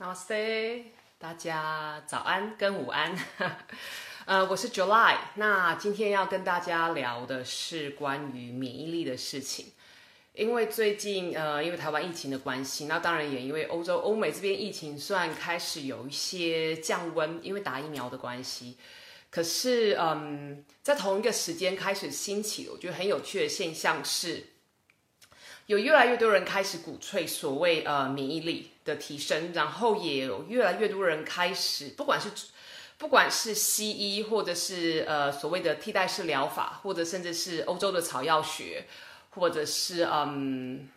Namaste，大家早安跟午安。呃，我是 July。那今天要跟大家聊的是关于免疫力的事情。因为最近呃，因为台湾疫情的关系，那当然也因为欧洲、欧美这边疫情算开始有一些降温，因为打疫苗的关系。可是嗯，在同一个时间开始兴起，我觉得很有趣的现象是。有越来越多人开始鼓吹所谓呃免疫力的提升，然后也越来越多人开始，不管是不管是西医，或者是呃所谓的替代式疗法，或者甚至是欧洲的草药学，或者是嗯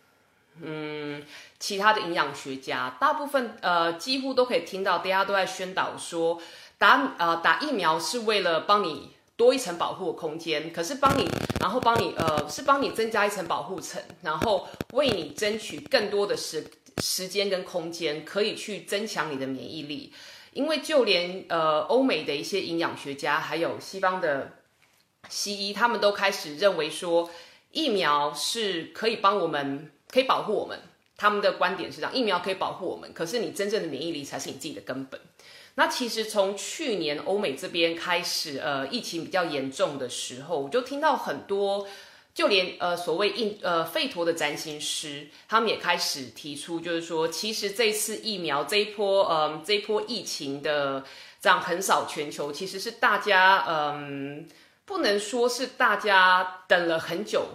嗯其他的营养学家，大部分呃几乎都可以听到，大家都在宣导说打呃打疫苗是为了帮你。多一层保护空间，可是帮你，然后帮你，呃，是帮你增加一层保护层，然后为你争取更多的是时间跟空间，可以去增强你的免疫力。因为就连呃欧美的一些营养学家，还有西方的西医，他们都开始认为说，疫苗是可以帮我们，可以保护我们。他们的观点是这样，疫苗可以保护我们，可是你真正的免疫力才是你自己的根本。那其实从去年欧美这边开始，呃，疫情比较严重的时候，我就听到很多，就连呃所谓印呃费陀的占星师，他们也开始提出，就是说，其实这次疫苗这一波，嗯，这一波疫情的这样横扫全球，其实是大家，嗯，不能说是大家等了很久，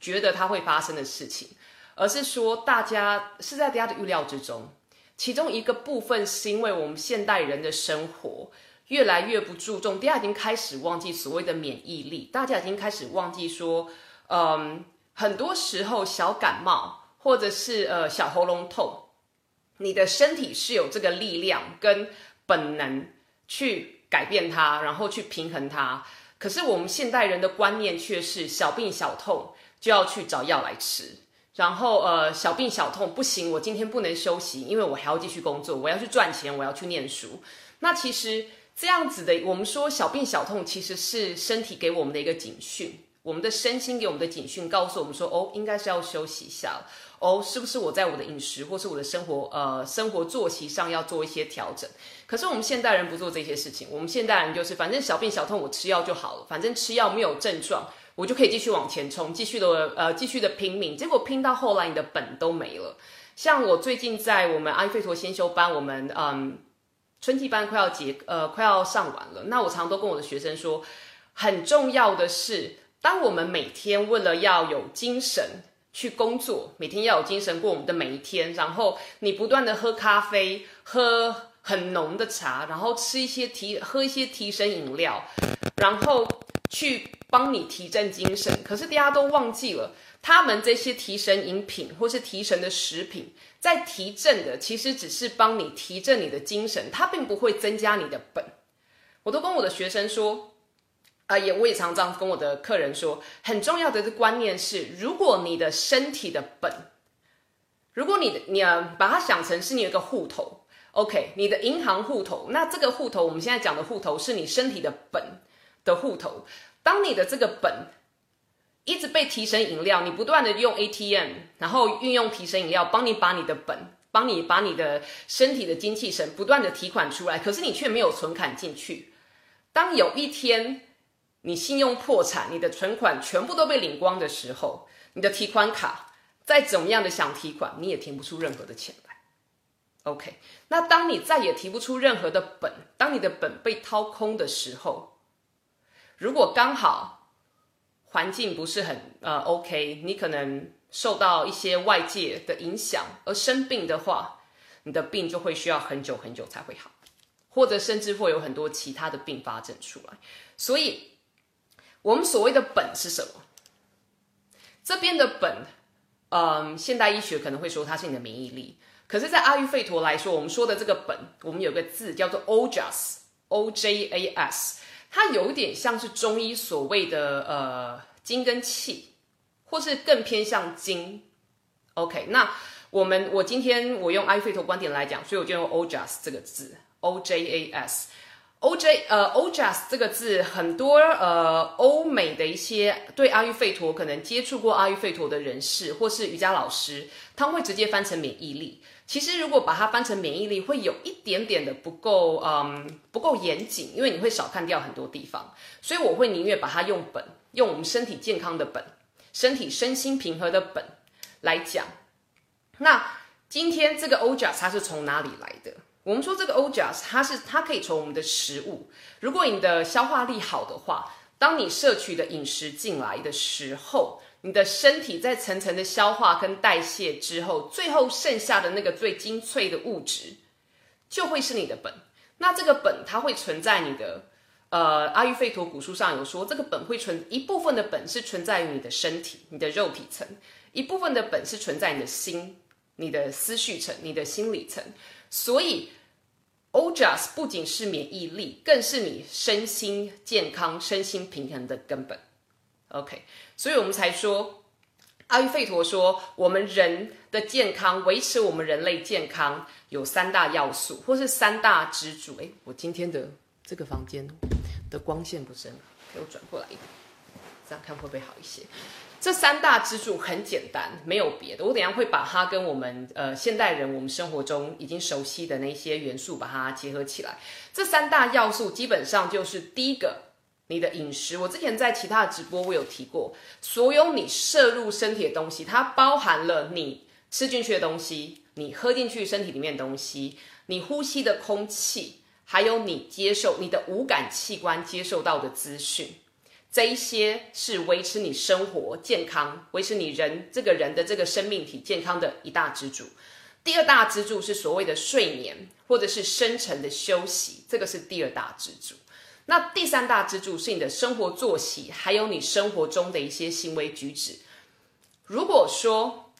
觉得它会发生的事情，而是说大家是在大家的预料之中。其中一个部分是因为我们现代人的生活越来越不注重，大家已经开始忘记所谓的免疫力，大家已经开始忘记说，嗯，很多时候小感冒或者是呃小喉咙痛，你的身体是有这个力量跟本能去改变它，然后去平衡它。可是我们现代人的观念却是小病小痛就要去找药来吃。然后呃，小病小痛不行，我今天不能休息，因为我还要继续工作，我要去赚钱，我要去念书。那其实这样子的，我们说小病小痛其实是身体给我们的一个警讯，我们的身心给我们的警讯，告诉我们说，哦，应该是要休息一下了，哦，是不是我在我的饮食或是我的生活呃生活作息上要做一些调整？可是我们现代人不做这些事情，我们现代人就是反正小病小痛我吃药就好了，反正吃药没有症状。我就可以继续往前冲，继续的呃，继续的拼命。结果拼到后来，你的本都没了。像我最近在我们阿育吠陀先修班，我们嗯春季班快要结呃快要上完了。那我常常都跟我的学生说，很重要的是，当我们每天为了要有精神去工作，每天要有精神过我们的每一天，然后你不断的喝咖啡，喝很浓的茶，然后吃一些提喝一些提神饮料，然后去。帮你提振精神，可是大家都忘记了，他们这些提神饮品或是提神的食品，在提振的其实只是帮你提振你的精神，它并不会增加你的本。我都跟我的学生说，啊，也我也常常跟我的客人说，很重要的观念是，如果你的身体的本，如果你的你把它想成是你有个户头，OK，你的银行户头，那这个户头我们现在讲的户头是你身体的本的户头。当你的这个本一直被提神饮料，你不断的用 ATM，然后运用提神饮料帮你把你的本，帮你把你的身体的精气神不断的提款出来，可是你却没有存款进去。当有一天你信用破产，你的存款全部都被领光的时候，你的提款卡再怎么样的想提款，你也提不出任何的钱来。OK，那当你再也提不出任何的本，当你的本被掏空的时候。如果刚好环境不是很呃 OK，你可能受到一些外界的影响而生病的话，你的病就会需要很久很久才会好，或者甚至会有很多其他的并发症出来。所以，我们所谓的本是什么？这边的本，嗯，现代医学可能会说它是你的免疫力，可是，在阿育吠陀来说，我们说的这个本，我们有个字叫做 Ojas，O J A S。它有点像是中医所谓的呃精跟气，或是更偏向精。OK，那我们我今天我用阿育吠陀观点来讲，所以我就用 Ojas 这个字，O J A S OJ 呃 Ojas 这个字，很多呃欧美的一些对阿育吠陀可能接触过阿育吠陀的人士，或是瑜伽老师，他们会直接翻成免疫力。其实如果把它翻成免疫力，会有一点点的不够，嗯，不够严谨，因为你会少看掉很多地方。所以我会宁愿把它用本，用我们身体健康的本，身体身心平和的本来讲。那今天这个 OJAS 它是从哪里来的？我们说这个 OJAS 它是它可以从我们的食物，如果你的消化力好的话，当你摄取的饮食进来的时候。你的身体在层层的消化跟代谢之后，最后剩下的那个最精粹的物质，就会是你的本。那这个本它会存在你的，呃，阿育吠陀古书上有说，这个本会存一部分的本是存在于你的身体、你的肉体层，一部分的本是存在你的心、你的思绪层、你的心理层。所以，Ojas 不仅是免疫力，更是你身心健康、身心平衡的根本。OK，所以我们才说，阿育吠陀说，我们人的健康，维持我们人类健康有三大要素，或是三大支柱。哎，我今天的这个房间的光线不深，给我转过来一点，这样看会不会好一些？这三大支柱很简单，没有别的。我等下会把它跟我们呃现代人我们生活中已经熟悉的那些元素把它结合起来。这三大要素基本上就是第一个。你的饮食，我之前在其他的直播我有提过，所有你摄入身体的东西，它包含了你吃进去的东西，你喝进去身体里面的东西，你呼吸的空气，还有你接受你的五感器官接受到的资讯，这一些是维持你生活健康，维持你人这个人的这个生命体健康的一大支柱。第二大支柱是所谓的睡眠或者是深层的休息，这个是第二大支柱。那第三大支柱是你的生活作息，还有你生活中的一些行为举止。如果说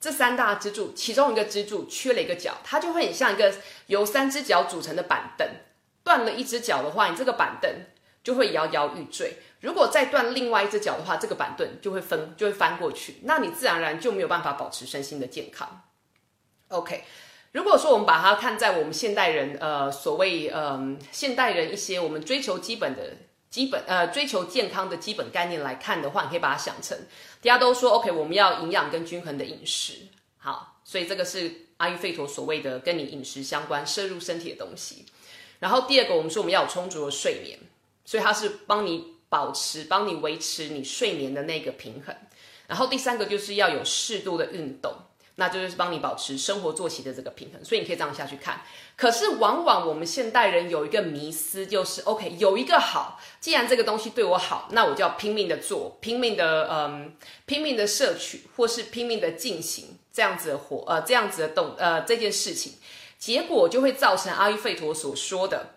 这三大支柱其中一个支柱缺了一个角，它就会很像一个由三只脚组成的板凳，断了一只脚的话，你这个板凳就会摇摇欲坠。如果再断另外一只脚的话，这个板凳就会分就会翻过去，那你自然而然就没有办法保持身心的健康。OK。如果说我们把它看在我们现代人，呃，所谓，嗯，现代人一些我们追求基本的基本，呃，追求健康的基本概念来看的话，你可以把它想成，大家都说 OK，我们要营养跟均衡的饮食，好，所以这个是阿育吠陀所谓的跟你饮食相关摄入身体的东西。然后第二个，我们说我们要有充足的睡眠，所以它是帮你保持、帮你维持你睡眠的那个平衡。然后第三个就是要有适度的运动。那就是帮你保持生活作息的这个平衡，所以你可以这样下去看。可是往往我们现代人有一个迷思，就是 OK，有一个好，既然这个东西对我好，那我就要拼命的做，拼命的嗯，拼命的摄取，或是拼命的进行这样子的活，呃，这样子的动，呃，这件事情，结果就会造成阿育吠陀所说的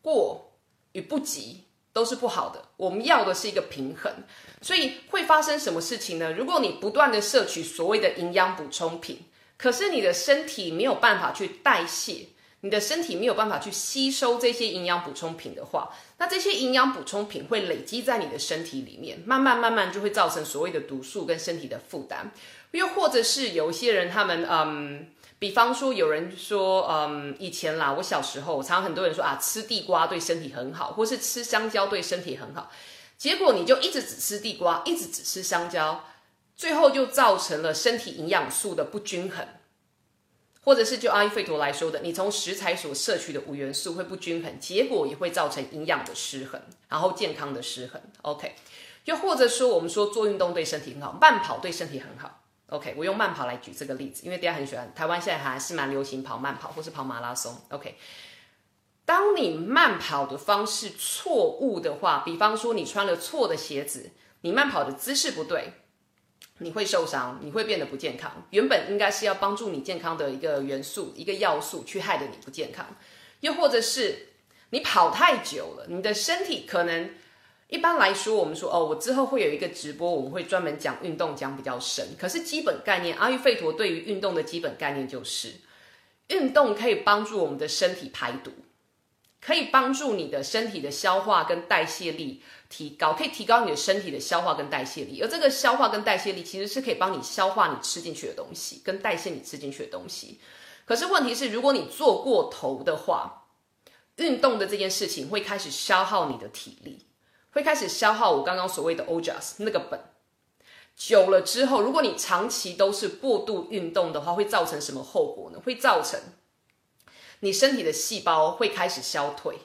过与不及都是不好的。我们要的是一个平衡。所以会发生什么事情呢？如果你不断的摄取所谓的营养补充品，可是你的身体没有办法去代谢，你的身体没有办法去吸收这些营养补充品的话，那这些营养补充品会累积在你的身体里面，慢慢慢慢就会造成所谓的毒素跟身体的负担。又或者是有一些人，他们嗯，比方说有人说，嗯，以前啦，我小时候，常常很多人说啊，吃地瓜对身体很好，或是吃香蕉对身体很好。结果你就一直只吃地瓜，一直只吃香蕉，最后就造成了身体营养素的不均衡，或者是就阿育吠陀来说的，你从食材所摄取的五元素会不均衡，结果也会造成营养的失衡，然后健康的失衡。OK，又或者说我们说做运动对身体很好，慢跑对身体很好。OK，我用慢跑来举这个例子，因为大家很喜欢，台湾现在还是蛮流行跑慢跑或是跑马拉松。OK。当你慢跑的方式错误的话，比方说你穿了错的鞋子，你慢跑的姿势不对，你会受伤，你会变得不健康。原本应该是要帮助你健康的一个元素、一个要素，去害得你不健康。又或者是你跑太久了，你的身体可能一般来说，我们说哦，我之后会有一个直播，我们会专门讲运动，讲比较深。可是基本概念，阿育吠陀对于运动的基本概念就是，运动可以帮助我们的身体排毒。可以帮助你的身体的消化跟代谢力提高，可以提高你的身体的消化跟代谢力。而这个消化跟代谢力其实是可以帮你消化你吃进去的东西，跟代谢你吃进去的东西。可是问题是，如果你做过头的话，运动的这件事情会开始消耗你的体力，会开始消耗我刚刚所谓的 OJAS 那个本。久了之后，如果你长期都是过度运动的话，会造成什么后果呢？会造成你身体的细胞会开始消退，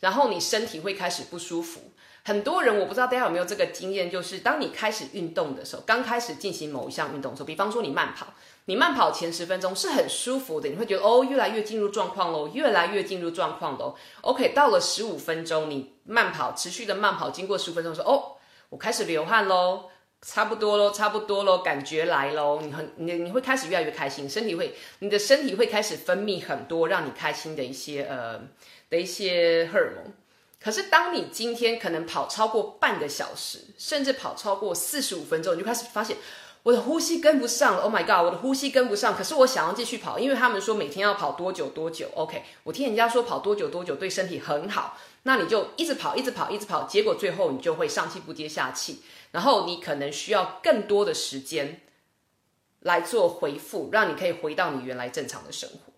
然后你身体会开始不舒服。很多人我不知道大家有没有这个经验，就是当你开始运动的时候，刚开始进行某一项运动的时候，比方说你慢跑，你慢跑前十分钟是很舒服的，你会觉得哦，越来越进入状况喽，越来越进入状况喽。OK，到了十五分钟，你慢跑持续的慢跑，经过十五分钟说哦，我开始流汗喽。差不多喽，差不多喽，感觉来喽，你很你你会开始越来越开心，身体会你的身体会开始分泌很多让你开心的一些呃的一些荷尔蒙。可是当你今天可能跑超过半个小时，甚至跑超过四十五分钟，你就开始发现我的呼吸跟不上了。Oh my god，我的呼吸跟不上。可是我想要继续跑，因为他们说每天要跑多久多久。OK，我听人家说跑多久多久对身体很好，那你就一直跑，一直跑，一直跑，结果最后你就会上气不接下气。然后你可能需要更多的时间来做回复，让你可以回到你原来正常的生活。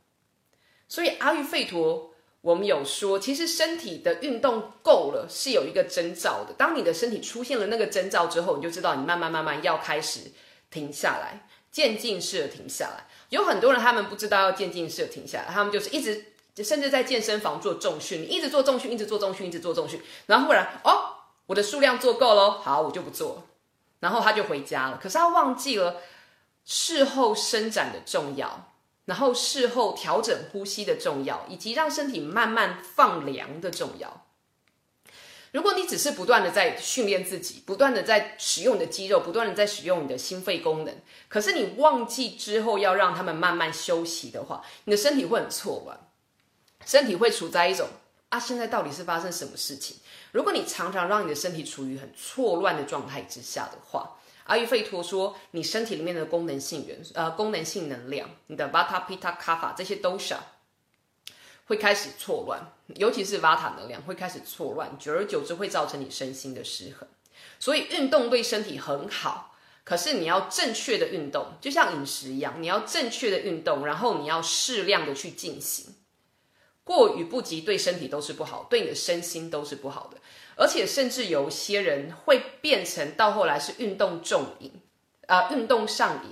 所以阿育吠陀，我们有说，其实身体的运动够了是有一个征兆的。当你的身体出现了那个征兆之后，你就知道你慢慢慢慢要开始停下来，渐进式的停下来。有很多人他们不知道要渐进式的停下来，他们就是一直就甚至在健身房做重训，你一直做重训，一直做重训，一直做重训，然后忽然哦。我的数量做够了，好，我就不做，然后他就回家了。可是他忘记了事后伸展的重要，然后事后调整呼吸的重要，以及让身体慢慢放凉的重要。如果你只是不断的在训练自己，不断的在使用你的肌肉，不断的在使用你的心肺功能，可是你忘记之后要让他们慢慢休息的话，你的身体会很错乱，身体会处在一种啊，现在到底是发生什么事情？如果你常常让你的身体处于很错乱的状态之下的话，阿育吠陀说，你身体里面的功能性元素，呃，功能性能量，你的 Vata、pita、Kapha 这些 dosha 会开始错乱，尤其是 Vata 能量会开始错乱，久而久之会造成你身心的失衡。所以运动对身体很好，可是你要正确的运动，就像饮食一样，你要正确的运动，然后你要适量的去进行。过与不及对身体都是不好，对你的身心都是不好的，而且甚至有些人会变成到后来是运动重瘾，啊，运动上瘾。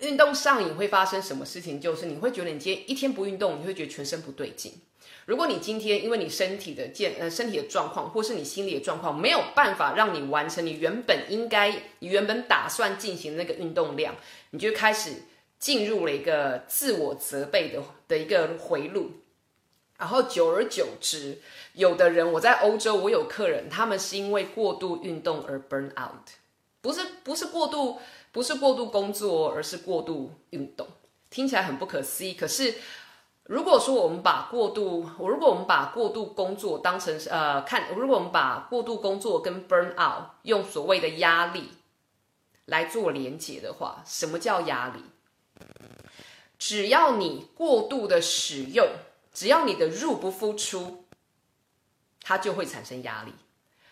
运动上瘾会发生什么事情？就是你会觉得你今天一天不运动，你会觉得全身不对劲。如果你今天因为你身体的健呃身体的状况，或是你心理的状况没有办法让你完成你原本应该你原本打算进行那个运动量，你就开始。进入了一个自我责备的的一个回路，然后久而久之，有的人我在欧洲，我有客人，他们是因为过度运动而 burn out，不是不是过度不是过度工作，而是过度运动，听起来很不可思议。可是如果说我们把过度，我如果我们把过度工作当成呃看，如果我们把过度工作跟 burn out 用所谓的压力来做连结的话，什么叫压力？只要你过度的使用，只要你的入不敷出，它就会产生压力。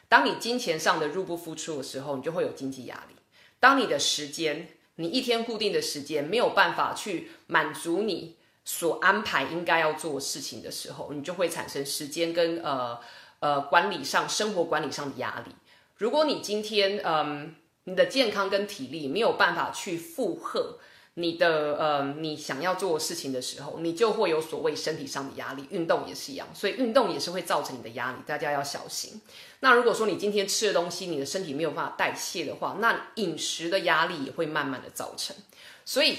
当你金钱上的入不敷出的时候，你就会有经济压力。当你的时间，你一天固定的时间没有办法去满足你所安排应该要做事情的时候，你就会产生时间跟呃呃管理上生活管理上的压力。如果你今天嗯你的健康跟体力没有办法去负荷。你的呃，你想要做事情的时候，你就会有所谓身体上的压力。运动也是一样，所以运动也是会造成你的压力，大家要小心。那如果说你今天吃的东西，你的身体没有办法代谢的话，那饮食的压力也会慢慢的造成。所以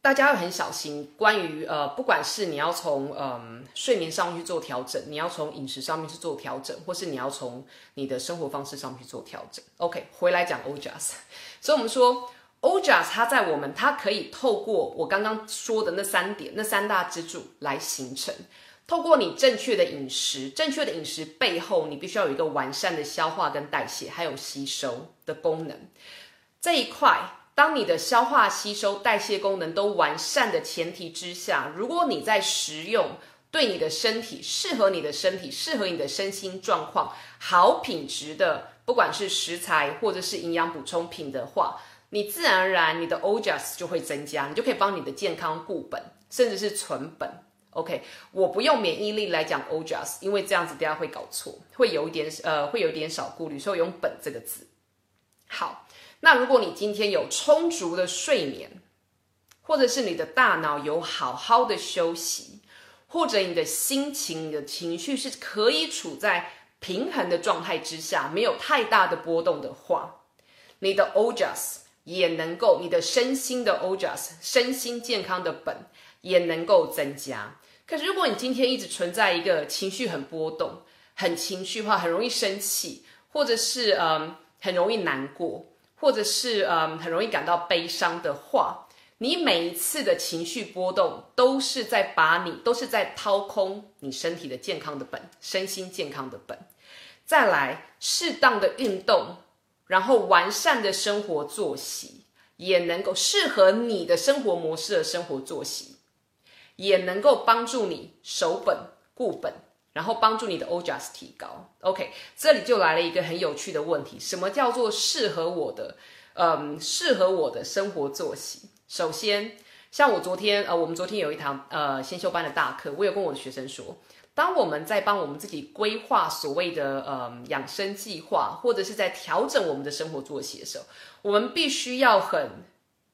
大家要很小心。关于呃，不管是你要从嗯睡眠上去做调整，你要从饮食上面去做调整，或是你要从你的生活方式上面去做调整。OK，回来讲 OJAS，所以我们说。Ojas 它在我们，它可以透过我刚刚说的那三点、那三大支柱来形成。透过你正确的饮食，正确的饮食背后，你必须要有一个完善的消化跟代谢，还有吸收的功能。这一块，当你的消化、吸收、代谢功能都完善的前提之下，如果你在食用对你的身体适合你的身体、适合你的身心状况好品质的，不管是食材或者是营养补充品的话。你自然而然，你的 OJAS 就会增加，你就可以帮你的健康固本，甚至是存本。OK，我不用免疫力来讲 OJAS，因为这样子大家会搞错，会有一点呃，会有点少顾虑，所以用本这个字。好，那如果你今天有充足的睡眠，或者是你的大脑有好好的休息，或者你的心情、你的情绪是可以处在平衡的状态之下，没有太大的波动的话，你的 OJAS 也能够，你的身心的 OJAS 身心健康的本也能够增加。可是如果你今天一直存在一个情绪很波动、很情绪化、很容易生气，或者是嗯很容易难过，或者是嗯很容易感到悲伤的话，你每一次的情绪波动都是在把你都是在掏空你身体的健康的本，身心健康的本。再来，适当的运动，然后完善的生活作息，也能够适合你的生活模式的生活作息，也能够帮助你守本固本，然后帮助你的 OJAS 提高。OK，这里就来了一个很有趣的问题：什么叫做适合我的？嗯，适合我的生活作息。首先，像我昨天，呃，我们昨天有一堂呃先修班的大课，我有跟我的学生说，当我们在帮我们自己规划所谓的呃养生计划，或者是在调整我们的生活作息的时候，我们必须要很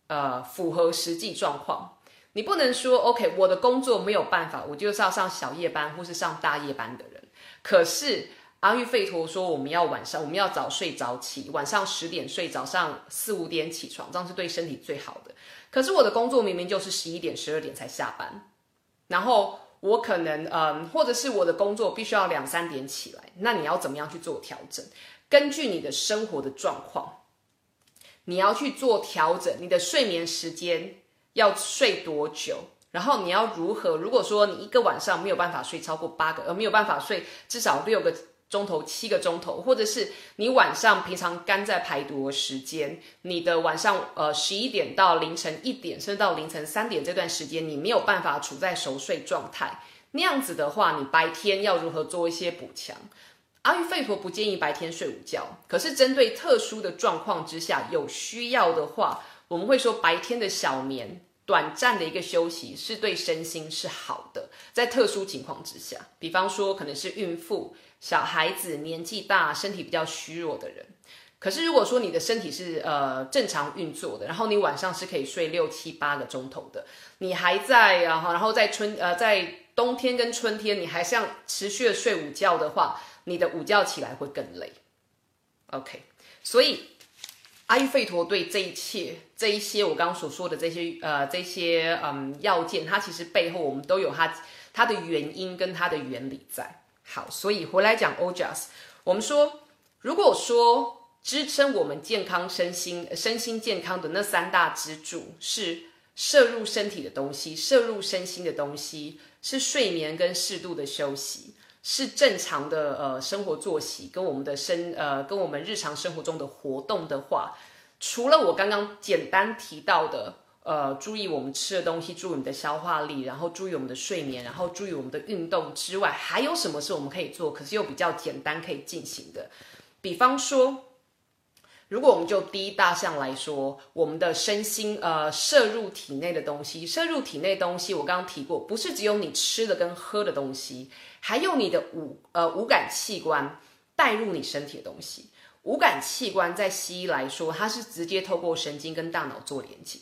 呃符合实际状况。你不能说 OK，我的工作没有办法，我就是要上小夜班或是上大夜班的人。可是阿育吠陀说，我们要晚上我们要早睡早起，晚上十点睡，早上四五点起床，这样是对身体最好的。可是我的工作明明就是十一点、十二点才下班，然后我可能嗯，或者是我的工作必须要两三点起来，那你要怎么样去做调整？根据你的生活的状况，你要去做调整。你的睡眠时间要睡多久？然后你要如何？如果说你一个晚上没有办法睡超过八个，而，没有办法睡至少六个。钟头七个钟头，或者是你晚上平常肝在排毒的时间，你的晚上呃十一点到凌晨一点，甚至到凌晨三点这段时间，你没有办法处在熟睡状态，那样子的话，你白天要如何做一些补强？阿育吠陀不建议白天睡午觉，可是针对特殊的状况之下，有需要的话，我们会说白天的小眠。短暂的一个休息是对身心是好的，在特殊情况之下，比方说可能是孕妇、小孩子、年纪大、身体比较虚弱的人。可是如果说你的身体是呃正常运作的，然后你晚上是可以睡六七八个钟头的，你还在然后然后在春呃在冬天跟春天你还像持续的睡午觉的话，你的午觉起来会更累。OK，所以。阿育吠陀对这一切、这一些我刚刚所说的这些呃这些嗯要件，它其实背后我们都有它它的原因跟它的原理在。好，所以回来讲 OJAS，我们说如果说支撑我们健康身心身心健康的那三大支柱是摄入身体的东西、摄入身心的东西，是睡眠跟适度的休息。是正常的呃生活作息跟我们的生呃跟我们日常生活中的活动的话，除了我刚刚简单提到的呃注意我们吃的东西，注意我们的消化力，然后注意我们的睡眠，然后注意我们的运动之外，还有什么是我们可以做，可是又比较简单可以进行的？比方说。如果我们就第一大项来说，我们的身心呃摄入体内的东西，摄入体内东西，我刚刚提过，不是只有你吃的跟喝的东西，还有你的五呃五感器官带入你身体的东西。五感器官在西医来说，它是直接透过神经跟大脑做连接。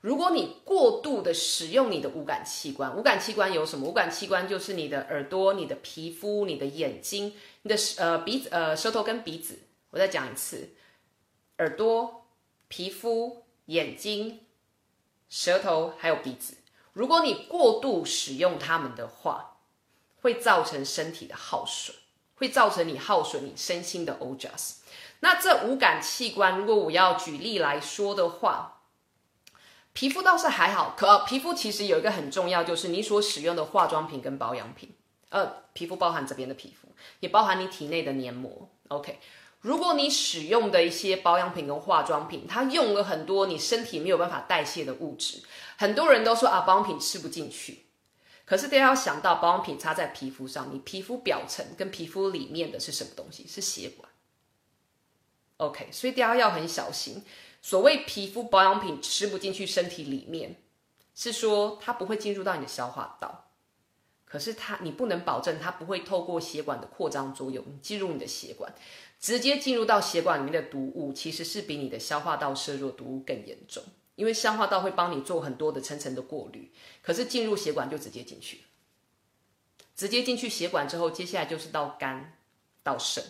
如果你过度的使用你的五感器官，五感器官有什么？五感器官就是你的耳朵、你的皮肤、你的眼睛、你的呃鼻子、呃舌头跟鼻子。我再讲一次。耳朵、皮肤、眼睛、舌头还有鼻子，如果你过度使用它们的话，会造成身体的耗损，会造成你耗损你身心的 OJAS。那这五感器官，如果我要举例来说的话，皮肤倒是还好，可皮肤其实有一个很重要，就是你所使用的化妆品跟保养品。呃，皮肤包含这边的皮肤，也包含你体内的黏膜。OK。如果你使用的一些保养品跟化妆品，它用了很多你身体没有办法代谢的物质，很多人都说啊，保养品吃不进去。可是大家要想到，保养品擦在皮肤上，你皮肤表层跟皮肤里面的是什么东西？是血管。OK，所以大家要很小心。所谓皮肤保养品吃不进去身体里面，是说它不会进入到你的消化道。可是它你不能保证它不会透过血管的扩张作用进入你的血管，直接进入到血管里面的毒物，其实是比你的消化道摄入毒物更严重。因为消化道会帮你做很多的层层的过滤，可是进入血管就直接进去，直接进去血管之后，接下来就是到肝、到肾，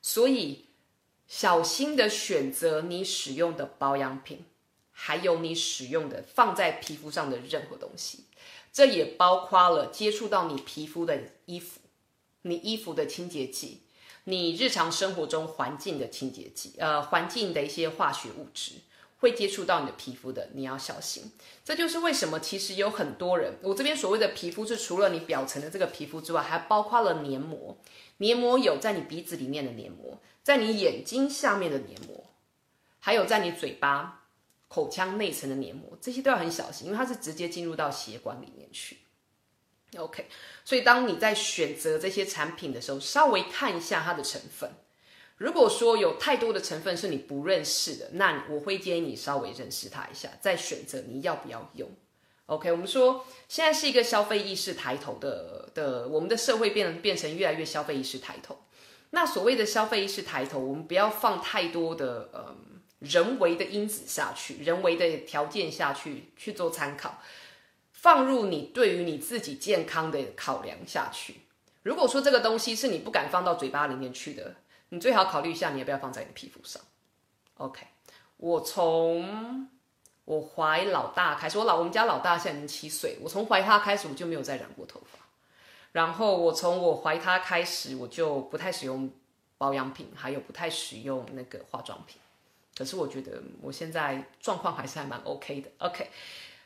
所以小心的选择你使用的保养品，还有你使用的放在皮肤上的任何东西，这也包括了接触到你皮肤的衣服、你衣服的清洁剂、你日常生活中环境的清洁剂，呃，环境的一些化学物质。会接触到你的皮肤的，你要小心。这就是为什么，其实有很多人，我这边所谓的皮肤是除了你表层的这个皮肤之外，还包括了黏膜。黏膜有在你鼻子里面的黏膜，在你眼睛下面的黏膜，还有在你嘴巴、口腔内层的黏膜，这些都要很小心，因为它是直接进入到血管里面去。OK，所以当你在选择这些产品的时候，稍微看一下它的成分。如果说有太多的成分是你不认识的，那我会建议你稍微认识它一下，再选择你要不要用。OK，我们说现在是一个消费意识抬头的的，我们的社会变变成越来越消费意识抬头。那所谓的消费意识抬头，我们不要放太多的呃人为的因子下去，人为的条件下去去做参考，放入你对于你自己健康的考量下去。如果说这个东西是你不敢放到嘴巴里面去的。你最好考虑一下，你要不要放在你的皮肤上？OK，我从我怀老大开始，我老我们家老大现在已经七岁，我从怀他开始我就没有再染过头发。然后我从我怀他开始，我就不太使用保养品，还有不太使用那个化妆品。可是我觉得我现在状况还是还蛮 OK 的。OK，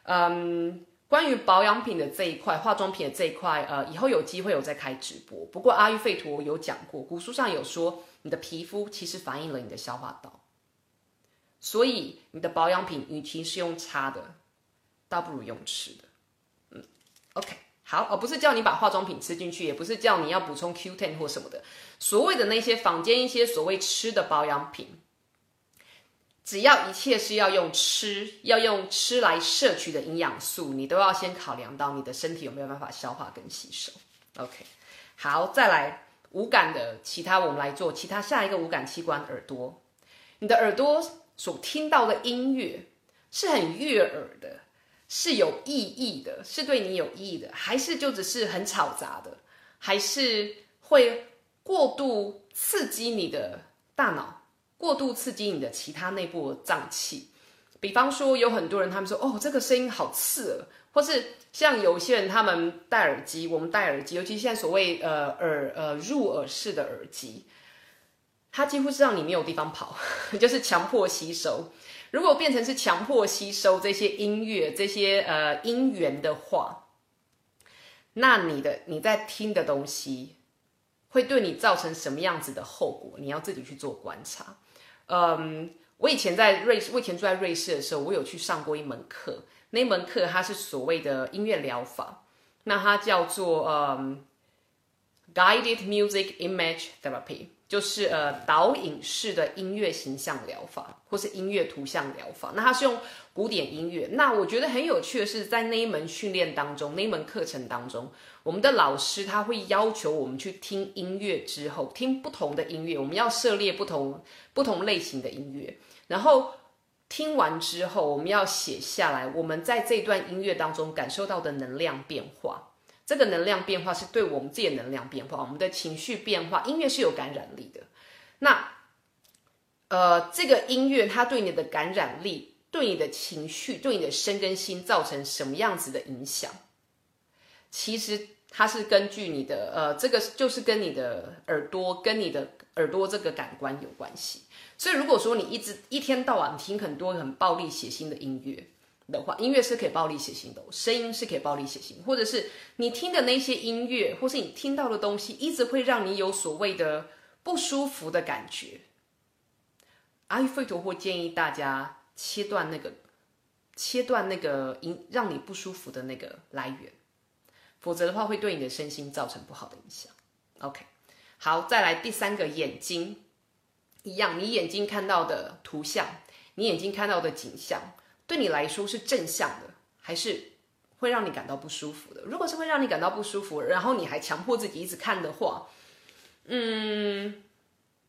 嗯。关于保养品的这一块，化妆品的这一块，呃，以后有机会有再开直播。不过阿育吠陀有讲过，古书上有说，你的皮肤其实反映了你的消化道，所以你的保养品与其是用擦的，倒不如用吃的。嗯，OK，好，而不是叫你把化妆品吃进去，也不是叫你要补充 Q10 或什么的，所谓的那些坊间一些所谓吃的保养品。只要一切是要用吃，要用吃来摄取的营养素，你都要先考量到你的身体有没有办法消化跟吸收。OK，好，再来无感的其他，我们来做其他下一个无感器官耳朵。你的耳朵所听到的音乐是很悦耳的，是有意义的，是对你有意义的，还是就只是很吵杂的，还是会过度刺激你的大脑？过度刺激你的其他内部脏器，比方说有很多人他们说哦这个声音好刺耳，或是像有些人他们戴耳机，我们戴耳机，尤其现在所谓呃耳呃入耳式的耳机，它几乎是让你没有地方跑，就是强迫吸收。如果变成是强迫吸收这些音乐这些呃音源的话，那你的你在听的东西会对你造成什么样子的后果？你要自己去做观察。嗯，我以前在瑞士，我以前住在瑞士的时候，我有去上过一门课。那门课它是所谓的音乐疗法，那它叫做嗯，guided music image therapy。就是呃导引式的音乐形象疗法，或是音乐图像疗法。那它是用古典音乐。那我觉得很有趣的是，在那一门训练当中，那一门课程当中，我们的老师他会要求我们去听音乐之后，听不同的音乐，我们要涉猎不同不同类型的音乐，然后听完之后，我们要写下来我们在这段音乐当中感受到的能量变化。这个能量变化是对我们自己的能量变化，我们的情绪变化，音乐是有感染力的。那，呃，这个音乐它对你的感染力、对你的情绪、对你的身跟心造成什么样子的影响？其实它是根据你的，呃，这个就是跟你的耳朵、跟你的耳朵这个感官有关系。所以如果说你一直一天到晚听很多很暴力、血腥的音乐，的话，音乐是可以暴力血腥的，声音是可以暴力血腥，或者是你听的那些音乐，或是你听到的东西，一直会让你有所谓的不舒服的感觉。阿育吠陀会建议大家切断那个，切断那个音让你不舒服的那个来源，否则的话会对你的身心造成不好的影响。OK，好，再来第三个眼睛，一样，你眼睛看到的图像，你眼睛看到的景象。对你来说是正向的，还是会让你感到不舒服的。如果是会让你感到不舒服，然后你还强迫自己一直看的话，嗯，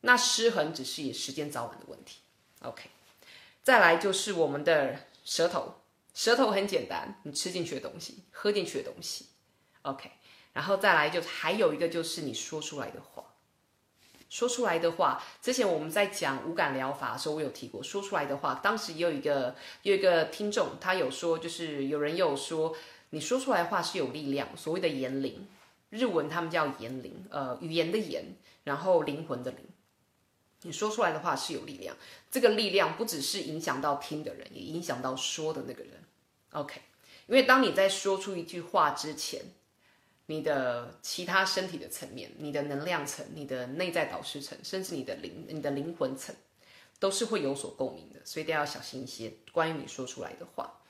那失衡只是时间早晚的问题。OK，再来就是我们的舌头，舌头很简单，你吃进去的东西，喝进去的东西。OK，然后再来就还有一个就是你说出来的话。说出来的话，之前我们在讲无感疗法的时候，我有提过。说出来的话，当时也有一个有一个听众，他有说，就是有人有说，你说出来话是有力量，所谓的言灵，日文他们叫言灵，呃，语言的言，然后灵魂的灵。你说出来的话是有力量，这个力量不只是影响到听的人，也影响到说的那个人。OK，因为当你在说出一句话之前。你的其他身体的层面，你的能量层，你的内在导师层，甚至你的灵、你的灵魂层，都是会有所共鸣的，所以都要小心一些关于你说出来的话。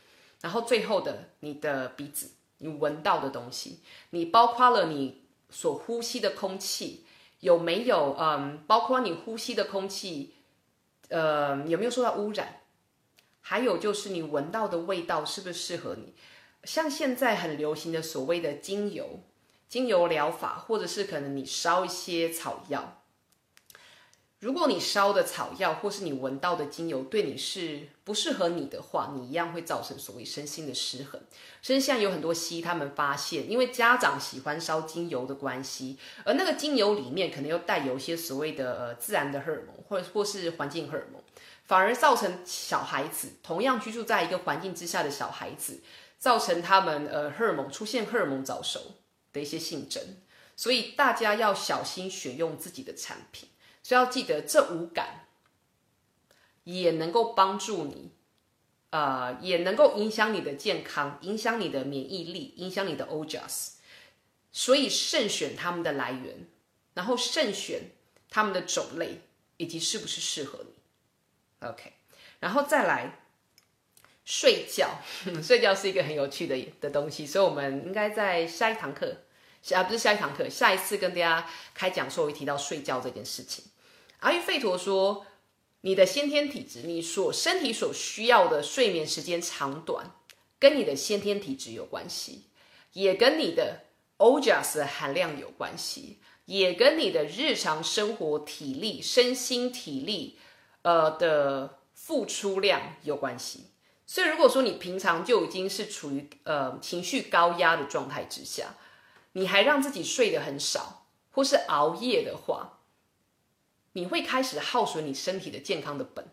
然后最后的，你的鼻子，你闻到的东西，你包括了你所呼吸的空气有没有，嗯，包括你呼吸的空气，呃，有没有受到污染？还有就是你闻到的味道是不是适合你？像现在很流行的所谓的精油。精油疗法，或者是可能你烧一些草药。如果你烧的草药，或是你闻到的精油对你是不适合你的话，你一样会造成所谓身心的失衡。甚至现在有很多西医他们发现，因为家长喜欢烧精油的关系，而那个精油里面可能又带有一些所谓的呃自然的荷尔蒙，或者或是环境荷尔蒙，反而造成小孩子同样居住在一个环境之下的小孩子，造成他们呃荷尔蒙出现荷尔蒙早熟。的一些性征，所以大家要小心选用自己的产品。所以要记得，这五感也能够帮助你，呃，也能够影响你的健康，影响你的免疫力，影响你的 OJAS。所以慎选它们的来源，然后慎选它们的种类，以及是不是适合你。OK，然后再来睡觉。睡觉是一个很有趣的的东西，所以我们应该在下一堂课。啊，不是下一堂课，下一次跟大家开讲时候会提到睡觉这件事情。阿育吠陀说，你的先天体质，你所身体所需要的睡眠时间长短，跟你的先天体质有关系，也跟你的 Ojas 的含量有关系，也跟你的日常生活体力、身心体力，呃的付出量有关系。所以，如果说你平常就已经是处于呃情绪高压的状态之下，你还让自己睡得很少，或是熬夜的话，你会开始耗损你身体的健康的本。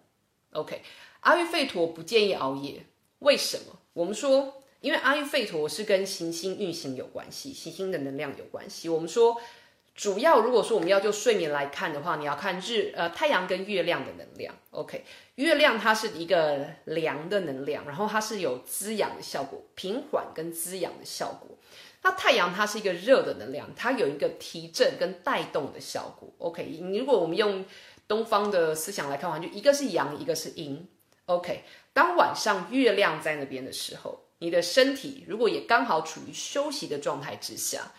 OK，阿育吠陀不建议熬夜，为什么？我们说，因为阿育吠陀是跟行星运行有关系，行星的能量有关系。我们说，主要如果说我们要就睡眠来看的话，你要看日呃太阳跟月亮的能量。OK，月亮它是一个凉的能量，然后它是有滋养的效果，平缓跟滋养的效果。那太阳它是一个热的能量，它有一个提振跟带动的效果。OK，你如果我们用东方的思想来看的话，就一个是阳，一个是阴。OK，当晚上月亮在那边的时候，你的身体如果也刚好处于休息的状态之下，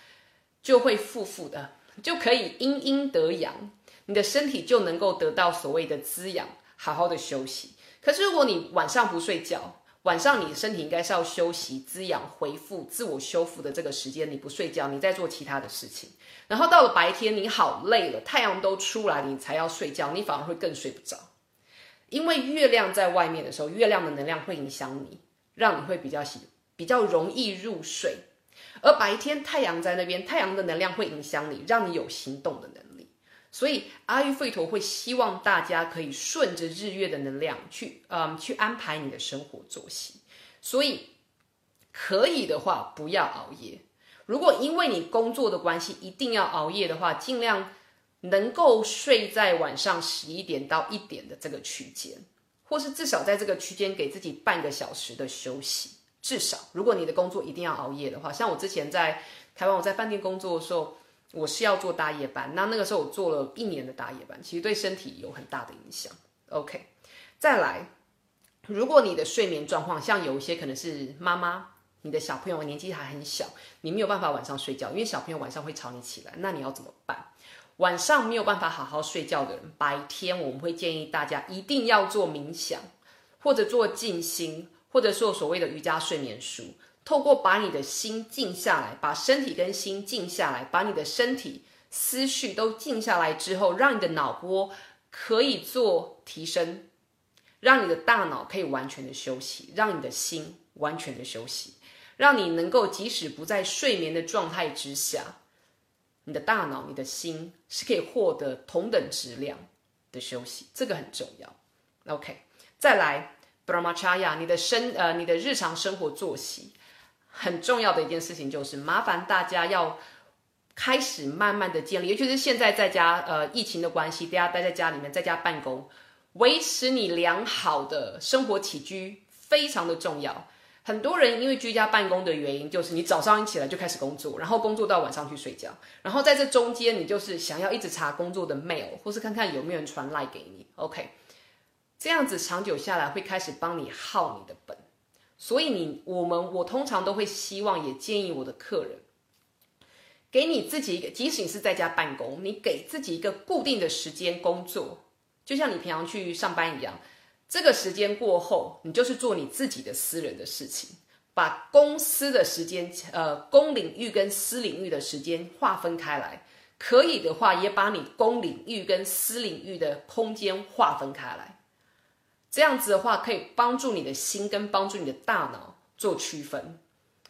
就会负负的，就可以阴阴得阳，你的身体就能够得到所谓的滋养，好好的休息。可是如果你晚上不睡觉，晚上你身体应该是要休息、滋养、恢复、自我修复的这个时间，你不睡觉，你在做其他的事情。然后到了白天，你好累了，太阳都出来，你才要睡觉，你反而会更睡不着。因为月亮在外面的时候，月亮的能量会影响你，让你会比较喜、比较容易入睡。而白天太阳在那边，太阳的能量会影响你，让你有行动的能力。所以阿育吠陀会希望大家可以顺着日月的能量去，嗯，去安排你的生活作息。所以可以的话，不要熬夜。如果因为你工作的关系一定要熬夜的话，尽量能够睡在晚上十一点到一点的这个区间，或是至少在这个区间给自己半个小时的休息。至少，如果你的工作一定要熬夜的话，像我之前在台湾，我在饭店工作的时候。我是要做大夜班，那那个时候我做了一年的大夜班，其实对身体有很大的影响。OK，再来，如果你的睡眠状况像有一些可能是妈妈，你的小朋友年纪还很小，你没有办法晚上睡觉，因为小朋友晚上会吵你起来，那你要怎么办？晚上没有办法好好睡觉的人，白天我们会建议大家一定要做冥想，或者做静心，或者做所谓的瑜伽睡眠术。透过把你的心静下来，把身体跟心静下来，把你的身体思绪都静下来之后，让你的脑波可以做提升，让你的大脑可以完全的休息，让你的心完全的休息，让你能够即使不在睡眠的状态之下，你的大脑、你的心是可以获得同等质量的休息，这个很重要。OK，再来，Brahmacharya，你的生呃，你的日常生活作息。很重要的一件事情就是，麻烦大家要开始慢慢的建立，尤其是现在在家，呃，疫情的关系，大家待在家里面，在家办公，维持你良好的生活起居非常的重要。很多人因为居家办公的原因，就是你早上一起来就开始工作，然后工作到晚上去睡觉，然后在这中间，你就是想要一直查工作的 mail，或是看看有没有人传赖给你，OK，这样子长久下来会开始帮你耗你的本。所以你我们我通常都会希望也建议我的客人，给你自己一个，即使你是在家办公，你给自己一个固定的时间工作，就像你平常去上班一样。这个时间过后，你就是做你自己的私人的事情，把公司的时间，呃，公领域跟私领域的时间划分开来。可以的话，也把你公领域跟私领域的空间划分开来。这样子的话，可以帮助你的心跟帮助你的大脑做区分。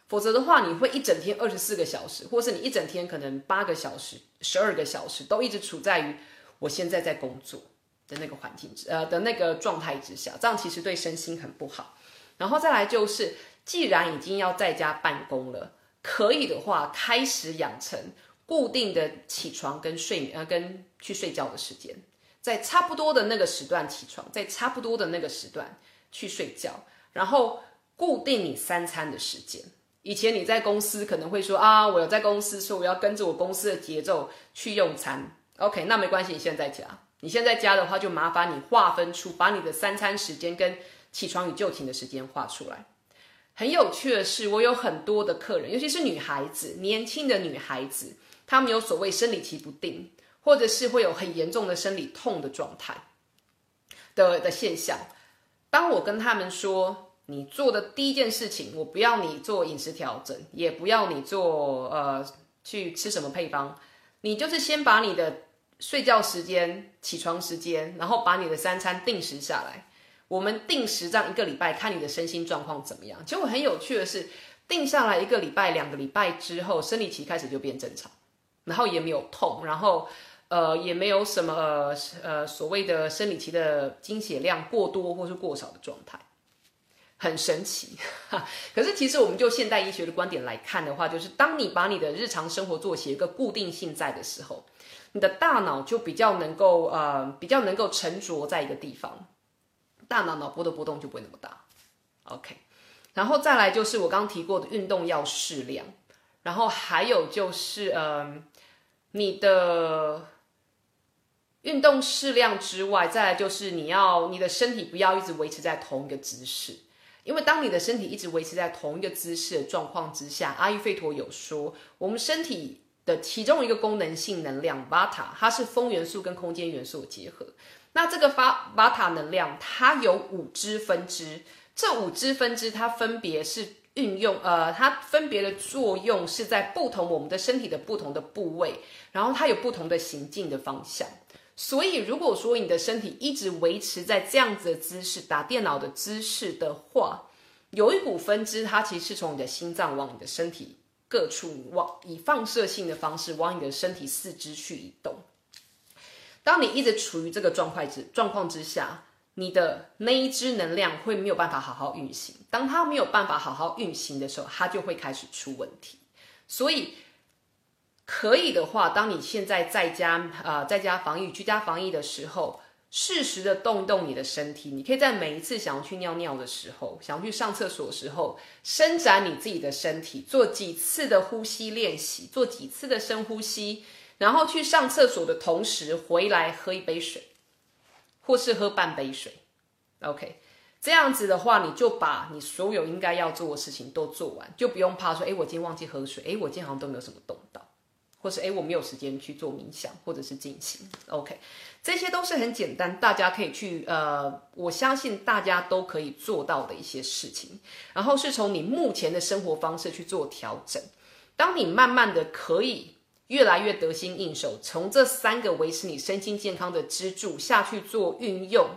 否则的话，你会一整天二十四个小时，或是你一整天可能八个小时、十二个小时，都一直处在于我现在在工作的那个环境之呃的那个状态之下，这样其实对身心很不好。然后再来就是，既然已经要在家办公了，可以的话，开始养成固定的起床跟睡呃跟去睡觉的时间。在差不多的那个时段起床，在差不多的那个时段去睡觉，然后固定你三餐的时间。以前你在公司可能会说啊，我有在公司，说我要跟着我公司的节奏去用餐。OK，那没关系，你现在家，你现在家的话，就麻烦你划分出，把你的三餐时间跟起床与就寝的时间画出来。很有趣的是，我有很多的客人，尤其是女孩子，年轻的女孩子，她们有所谓生理期不定。或者是会有很严重的生理痛的状态的的现象。当我跟他们说，你做的第一件事情，我不要你做饮食调整，也不要你做呃去吃什么配方，你就是先把你的睡觉时间、起床时间，然后把你的三餐定时下来。我们定时这样一个礼拜，看你的身心状况怎么样。结果很有趣的是，定下来一个礼拜、两个礼拜之后，生理期开始就变正常，然后也没有痛，然后。呃，也没有什么呃呃所谓的生理期的经血量过多或是过少的状态，很神奇。可是其实我们就现代医学的观点来看的话，就是当你把你的日常生活作息一个固定性在的时候，你的大脑就比较能够呃比较能够沉着在一个地方，大脑脑波的波动就不会那么大。OK，然后再来就是我刚刚提过的运动要适量，然后还有就是呃你的。运动适量之外，再来就是你要你的身体不要一直维持在同一个姿势，因为当你的身体一直维持在同一个姿势的状况之下，阿育吠陀有说，我们身体的其中一个功能性能量巴塔，它是风元素跟空间元素的结合。那这个巴巴塔能量，它有五支分支，这五支分支它分别是运用，呃，它分别的作用是在不同我们的身体的不同的部位，然后它有不同的行进的方向。所以，如果说你的身体一直维持在这样子的姿势，打电脑的姿势的话，有一股分支，它其实是从你的心脏往你的身体各处往以放射性的方式往你的身体四肢去移动。当你一直处于这个状态之状况之下，你的那一支能量会没有办法好好运行。当它没有办法好好运行的时候，它就会开始出问题。所以。可以的话，当你现在在家啊，在家防疫、居家防疫的时候，适时的动动你的身体。你可以在每一次想要去尿尿的时候，想要去上厕所的时候，伸展你自己的身体，做几次的呼吸练习，做几次的深呼吸，然后去上厕所的同时回来喝一杯水，或是喝半杯水。OK，这样子的话，你就把你所有应该要做的事情都做完，就不用怕说，哎，我今天忘记喝水，哎，我今天好像都没有什么动到。或是诶我没有时间去做冥想或者是静心。OK，这些都是很简单，大家可以去呃，我相信大家都可以做到的一些事情。然后是从你目前的生活方式去做调整。当你慢慢的可以越来越得心应手，从这三个维持你身心健康的支柱下去做运用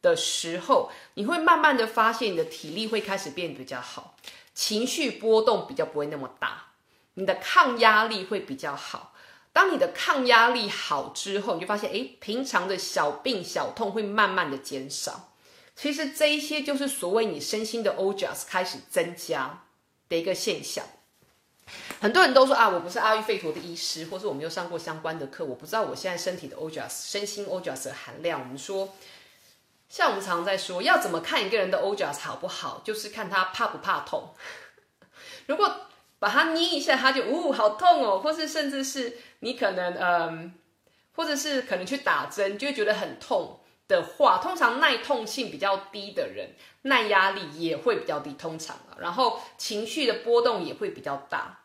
的时候，你会慢慢的发现你的体力会开始变得比较好，情绪波动比较不会那么大，你的抗压力会比较好。当你的抗压力好之后，你就发现，哎，平常的小病小痛会慢慢的减少。其实这一些就是所谓你身心的 o j a s 开始增加的一个现象。很多人都说啊，我不是阿育吠陀的医师，或是我没有上过相关的课，我不知道我现在身体的 o j a s 身心 o j a s 的含量。我们说，像我们常常在说，要怎么看一个人的 o j a s 好不好，就是看他怕不怕痛。如果把它捏一下，它就呜好痛哦，或是甚至是你可能嗯，或者是可能去打针就会觉得很痛的话，通常耐痛性比较低的人，耐压力也会比较低，通常啊，然后情绪的波动也会比较大，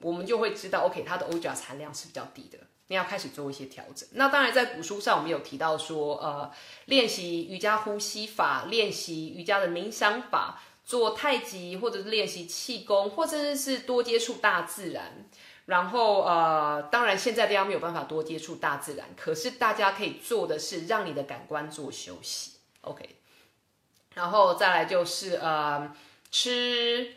我们就会知道，OK，它的 o j a 含量是比较低的，你要开始做一些调整。那当然，在古书上我们有提到说，呃，练习瑜伽呼吸法，练习瑜伽的冥想法。做太极，或者是练习气功，或者是多接触大自然。然后，呃，当然现在大家没有办法多接触大自然，可是大家可以做的是让你的感官做休息，OK。然后再来就是呃，吃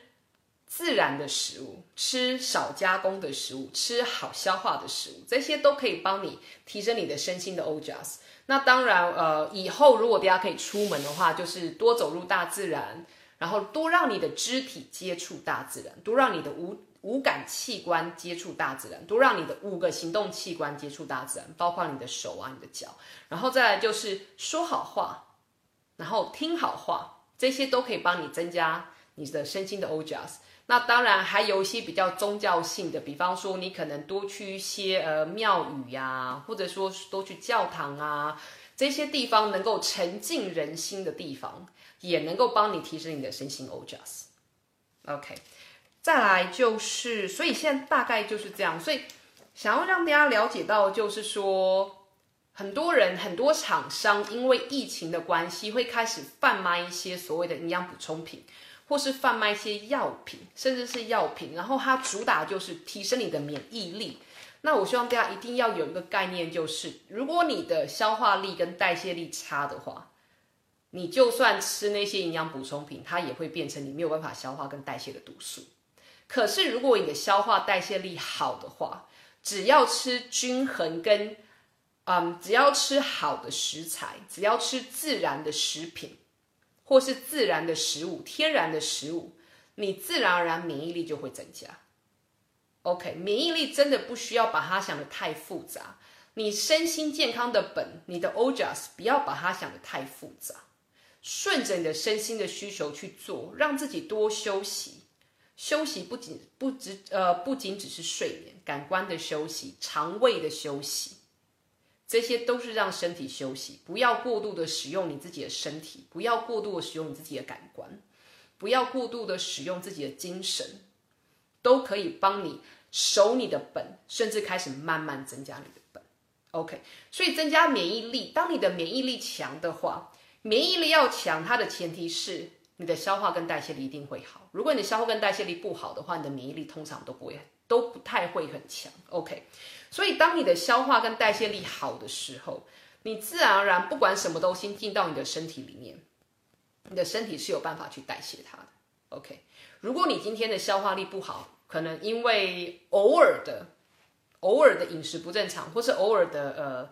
自然的食物，吃少加工的食物，吃好消化的食物，这些都可以帮你提升你的身心的 OJAS。那当然，呃，以后如果大家可以出门的话，就是多走入大自然。然后多让你的肢体接触大自然，多让你的五五感器官接触大自然，多让你的五个行动器官接触大自然，包括你的手啊、你的脚。然后再来就是说好话，然后听好话，这些都可以帮你增加你的身心的 OJAS。那当然还有一些比较宗教性的，比方说你可能多去一些呃庙宇呀，或者说多去教堂啊，这些地方能够沉浸人心的地方。也能够帮你提升你的身心 OJAS，OK，再来就是，所以现在大概就是这样。所以想要让大家了解到，就是说，很多人、很多厂商因为疫情的关系，会开始贩卖一些所谓的营养补充品，或是贩卖一些药品，甚至是药品。然后它主打就是提升你的免疫力。那我希望大家一定要有一个概念，就是如果你的消化力跟代谢力差的话。你就算吃那些营养补充品，它也会变成你没有办法消化跟代谢的毒素。可是如果你的消化代谢力好的话，只要吃均衡跟，嗯，只要吃好的食材，只要吃自然的食品，或是自然的食物、天然的食物，你自然而然免疫力就会增加。OK，免疫力真的不需要把它想的太复杂。你身心健康的本，你的 OJAS 不要把它想的太复杂。顺着你的身心的需求去做，让自己多休息。休息不仅不只呃不仅只是睡眠，感官的休息，肠胃的休息，这些都是让身体休息。不要过度的使用你自己的身体，不要过度的使用你自己的感官，不要过度的使用自己的精神，都可以帮你守你的本，甚至开始慢慢增加你的本。OK，所以增加免疫力，当你的免疫力强的话。免疫力要强，它的前提是你的消化跟代谢力一定会好。如果你消化跟代谢力不好的话，你的免疫力通常都不会都不太会很强。OK，所以当你的消化跟代谢力好的时候，你自然而然不管什么东西进到你的身体里面，你的身体是有办法去代谢它的。OK，如果你今天的消化力不好，可能因为偶尔的偶尔的饮食不正常，或是偶尔的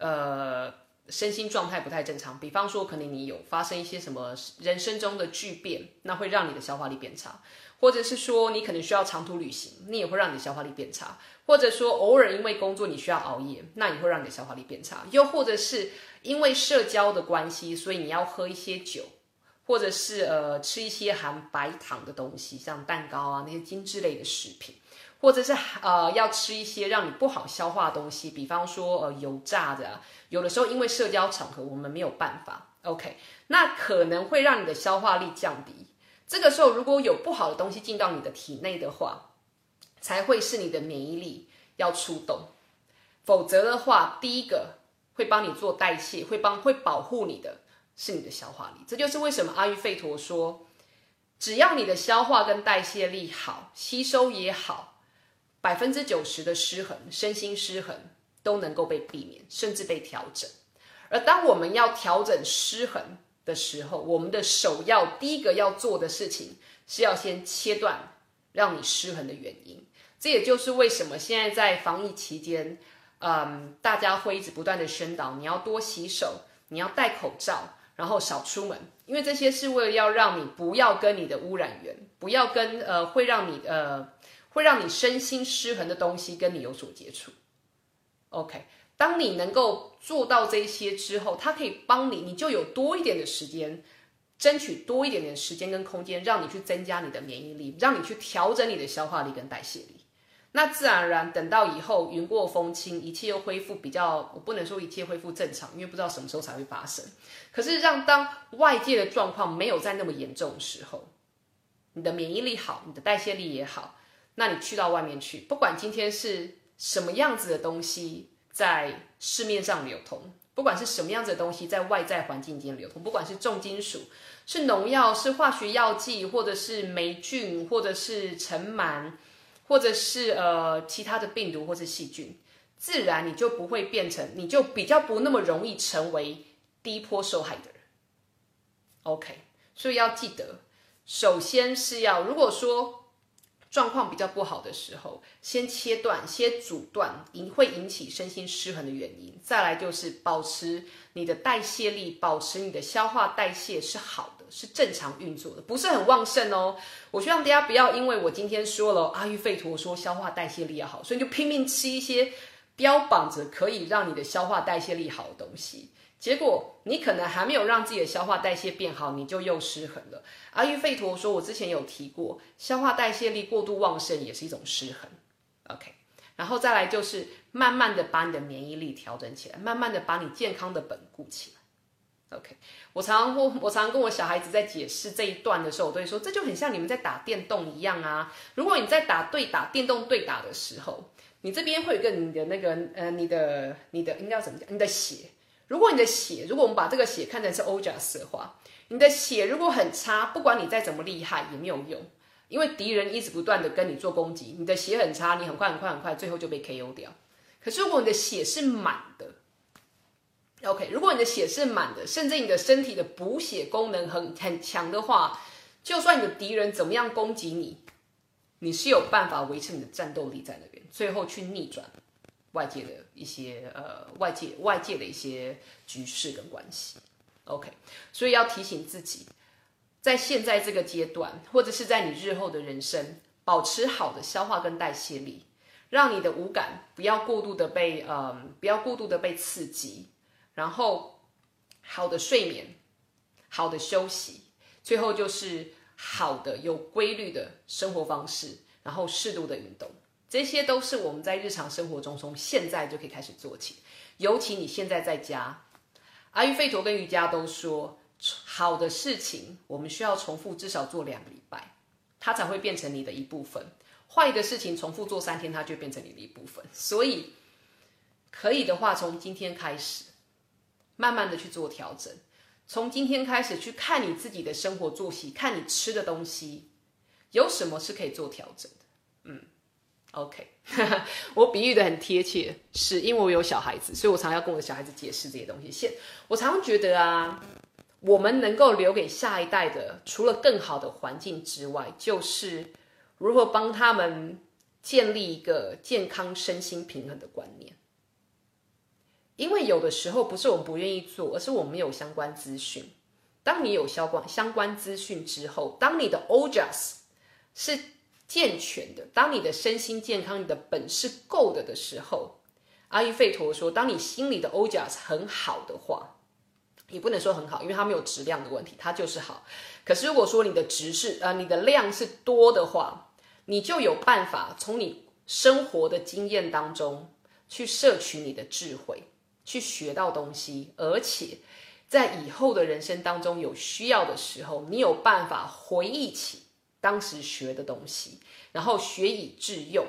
呃呃。身心状态不太正常，比方说，可能你有发生一些什么人生中的巨变，那会让你的消化力变差；或者是说，你可能需要长途旅行，你也会让你的消化力变差；或者说，偶尔因为工作你需要熬夜，那也会让你的消化力变差；又或者是因为社交的关系，所以你要喝一些酒，或者是呃吃一些含白糖的东西，像蛋糕啊那些精致类的食品。或者是呃要吃一些让你不好消化的东西，比方说呃油炸的，有的时候因为社交场合我们没有办法，OK，那可能会让你的消化力降低。这个时候如果有不好的东西进到你的体内的话，才会是你的免疫力要出动，否则的话，第一个会帮你做代谢，会帮会保护你的是你的消化力。这就是为什么阿育吠陀说，只要你的消化跟代谢力好，吸收也好，百分之九十的失衡，身心失衡都能够被避免，甚至被调整。而当我们要调整失衡的时候，我们的首要第一个要做的事情是要先切断让你失衡的原因。这也就是为什么现在在防疫期间，嗯，大家会一直不断的宣导你要多洗手，你要戴口罩，然后少出门，因为这些是为了要让你不要跟你的污染源，不要跟呃会让你呃会让你身心失衡的东西跟你有所接触。OK，当你能够做到这些之后，它可以帮你，你就有多一点的时间，争取多一点点时间跟空间，让你去增加你的免疫力，让你去调整你的消化力跟代谢力。那自然而然，等到以后云过风轻，一切又恢复比较，我不能说一切恢复正常，因为不知道什么时候才会发生。可是让当外界的状况没有在那么严重的时候，你的免疫力好，你的代谢力也好，那你去到外面去，不管今天是什么样子的东西在市面上流通，不管是什么样子的东西在外在环境间流通，不管是重金属、是农药、是化学药剂，或者是霉菌，或者是尘螨。或者是呃其他的病毒或是细菌，自然你就不会变成，你就比较不那么容易成为低坡受害的人。OK，所以要记得，首先是要如果说状况比较不好的时候，先切断、先阻断引会引起身心失衡的原因，再来就是保持你的代谢力，保持你的消化代谢是好。是正常运作的，不是很旺盛哦。我希望大家不要因为我今天说了阿育吠陀说消化代谢力要好，所以就拼命吃一些标榜着可以让你的消化代谢力好的东西，结果你可能还没有让自己的消化代谢变好，你就又失衡了。阿育吠陀说，我之前有提过，消化代谢力过度旺盛也是一种失衡。OK，然后再来就是慢慢的把你的免疫力调整起来，慢慢的把你健康的本固起来。OK，我常常我我常常跟我小孩子在解释这一段的时候，我都会说，这就很像你们在打电动一样啊。如果你在打对打电动对打的时候，你这边会有个你的那个呃，你的你的应该要怎么讲？你的血，如果你的血，如果我们把这个血看成是欧加斯的话，你的血如果很差，不管你再怎么厉害也没有用，因为敌人一直不断的跟你做攻击，你的血很差，你很快很快很快，最后就被 KO 掉。可是如果你的血是满的，OK，如果你的血是满的，甚至你的身体的补血功能很很强的话，就算你的敌人怎么样攻击你，你是有办法维持你的战斗力在那边，最后去逆转外界的一些呃外界外界的一些局势跟关系。OK，所以要提醒自己，在现在这个阶段，或者是在你日后的人生，保持好的消化跟代谢力，让你的五感不要过度的被嗯不要过度的被刺激。然后，好的睡眠，好的休息，最后就是好的有规律的生活方式，然后适度的运动，这些都是我们在日常生活中从现在就可以开始做起。尤其你现在在家，阿育吠陀跟瑜伽都说，好的事情我们需要重复至少做两个礼拜，它才会变成你的一部分；坏的事情重复做三天，它就变成你的一部分。所以，可以的话，从今天开始。慢慢的去做调整，从今天开始去看你自己的生活作息，看你吃的东西有什么是可以做调整的。嗯，OK，我比喻的很贴切，是因为我有小孩子，所以我常要跟我的小孩子解释这些东西。现我常常觉得啊，我们能够留给下一代的，除了更好的环境之外，就是如何帮他们建立一个健康身心平衡的观念。因为有的时候不是我们不愿意做，而是我们有相关资讯。当你有相关相关资讯之后，当你的 OJAS 是健全的，当你的身心健康、你的本事够的的时候，阿育吠陀说，当你心里的 OJAS 很好的话，也不能说很好，因为它没有质量的问题，它就是好。可是如果说你的值是呃，你的量是多的话，你就有办法从你生活的经验当中去摄取你的智慧。去学到东西，而且在以后的人生当中有需要的时候，你有办法回忆起当时学的东西，然后学以致用。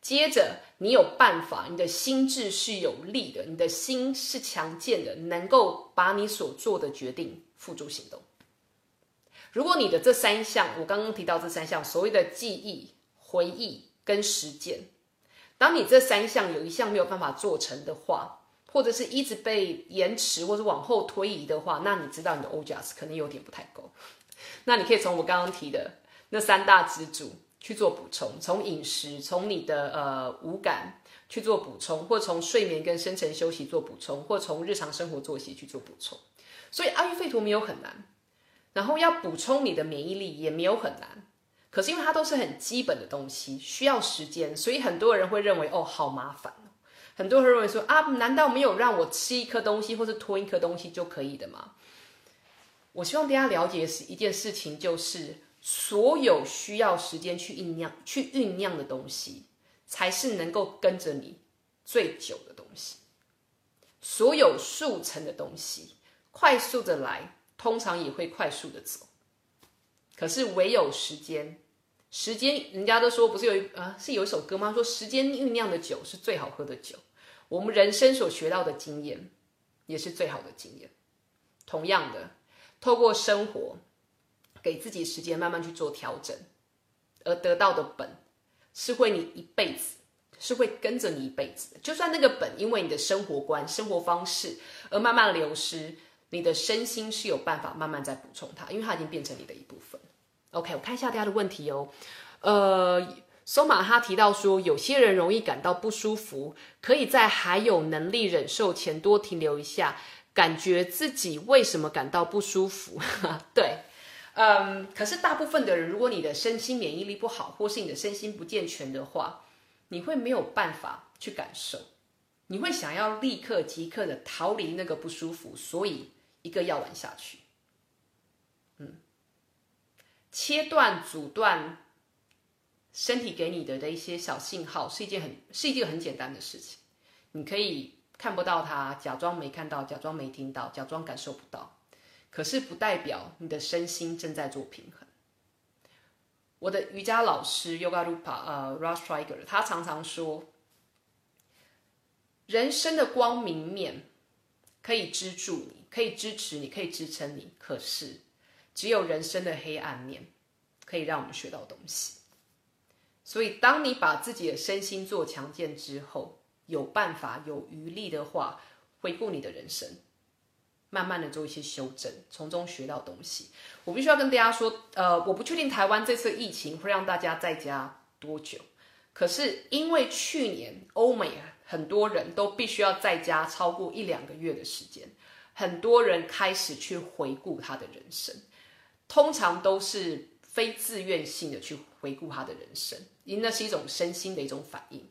接着你有办法，你的心智是有力的，你的心是强健的，能够把你所做的决定付诸行动。如果你的这三项，我刚刚提到这三项，所谓的记忆、回忆跟实践，当你这三项有一项没有办法做成的话，或者是一直被延迟或者往后推移的话，那你知道你的 OJAS 可能有点不太够。那你可以从我刚刚提的那三大支柱。去做补充，从饮食，从你的呃五感去做补充，或从睡眠跟深层休息做补充，或从日常生活作息去做补充。所以阿育吠陀没有很难，然后要补充你的免疫力也没有很难。可是因为它都是很基本的东西，需要时间，所以很多人会认为哦好麻烦。很多人认为说啊，难道没有让我吃一颗东西或者吞一颗东西就可以的吗？我希望大家了解是一件事情，就是。所有需要时间去酝酿、去酝酿的东西，才是能够跟着你最久的东西。所有速成的东西，快速的来，通常也会快速的走。可是唯有时间，时间，人家都说不是有一啊，是有一首歌吗？说时间酝酿的酒是最好喝的酒。我们人生所学到的经验，也是最好的经验。同样的，透过生活。给自己时间慢慢去做调整，而得到的本是会你一辈子，是会跟着你一辈子的。就算那个本因为你的生活观、生活方式而慢慢流失，你的身心是有办法慢慢在补充它，因为它已经变成你的一部分。OK，我看一下大家的问题哦。呃，索马哈提到说，有些人容易感到不舒服，可以在还有能力忍受前多停留一下，感觉自己为什么感到不舒服？对。嗯，可是大部分的人，如果你的身心免疫力不好，或是你的身心不健全的话，你会没有办法去感受，你会想要立刻即刻的逃离那个不舒服，所以一个药丸下去，嗯，切断、阻断身体给你的的一些小信号，是一件很是一件很简单的事情，你可以看不到它，假装没看到，假装没听到，假装感受不到。可是不代表你的身心正在做平衡。我的瑜伽老师 Yoga Rupa 呃 r u s s t r i g e r 他常常说，人生的光明面可以支柱你，可以支持你，可以支撑你。可是只有人生的黑暗面可以让我们学到东西。所以，当你把自己的身心做强健之后，有办法、有余力的话，回顾你的人生。慢慢的做一些修正，从中学到东西。我必须要跟大家说，呃，我不确定台湾这次疫情会让大家在家多久。可是因为去年欧美很多人都必须要在家超过一两个月的时间，很多人开始去回顾他的人生，通常都是非自愿性的去回顾他的人生，因那是一种身心的一种反应。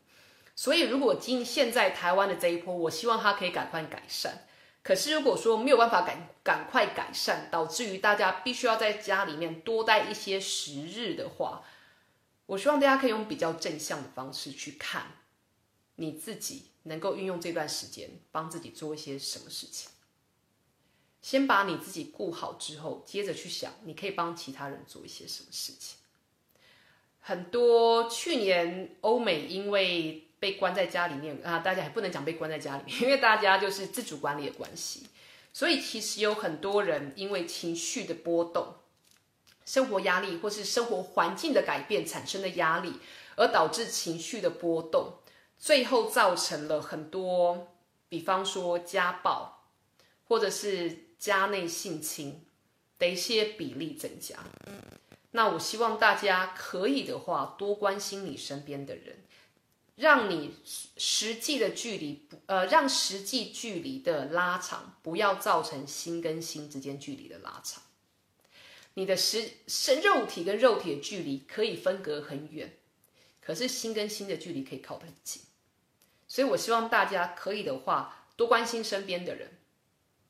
所以如果今现在台湾的这一波，我希望他可以赶快改善。可是，如果说没有办法赶赶快改善，导致于大家必须要在家里面多待一些时日的话，我希望大家可以用比较正向的方式去看，你自己能够运用这段时间帮自己做一些什么事情。先把你自己顾好之后，接着去想你可以帮其他人做一些什么事情。很多去年欧美因为。被关在家里面啊，大家也不能讲被关在家里面，因为大家就是自主管理的关系，所以其实有很多人因为情绪的波动、生活压力或是生活环境的改变产生的压力，而导致情绪的波动，最后造成了很多，比方说家暴或者是家内性侵的一些比例增加。那我希望大家可以的话，多关心你身边的人。让你实际的距离不呃，让实际距离的拉长，不要造成心跟心之间距离的拉长。你的实身肉体跟肉体的距离可以分隔很远，可是心跟心的距离可以靠得很近。所以我希望大家可以的话，多关心身边的人，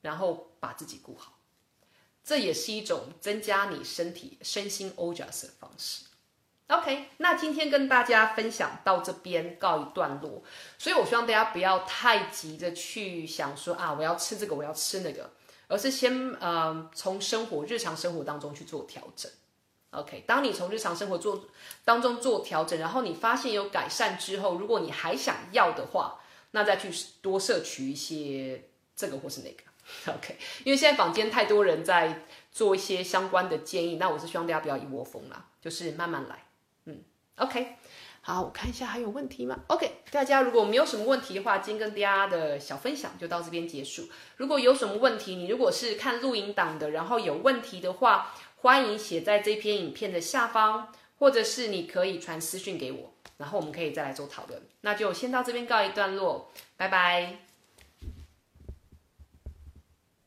然后把自己顾好，这也是一种增加你身体身心 OJAS 的方式。OK，那今天跟大家分享到这边告一段落，所以我希望大家不要太急着去想说啊，我要吃这个，我要吃那个，而是先呃从生活日常生活当中去做调整。OK，当你从日常生活做当中做调整，然后你发现有改善之后，如果你还想要的话，那再去多摄取一些这个或是那个。OK，因为现在坊间太多人在做一些相关的建议，那我是希望大家不要一窝蜂啦，就是慢慢来。嗯，OK。好，我看一下还有问题吗？OK，大家如果没有什么问题的话，今天跟大家的小分享就到这边结束。如果有什么问题，你如果是看录影档的，然后有问题的话，欢迎写在这篇影片的下方，或者是你可以传私讯给我，然后我们可以再来做讨论。那就先到这边告一段落，拜拜。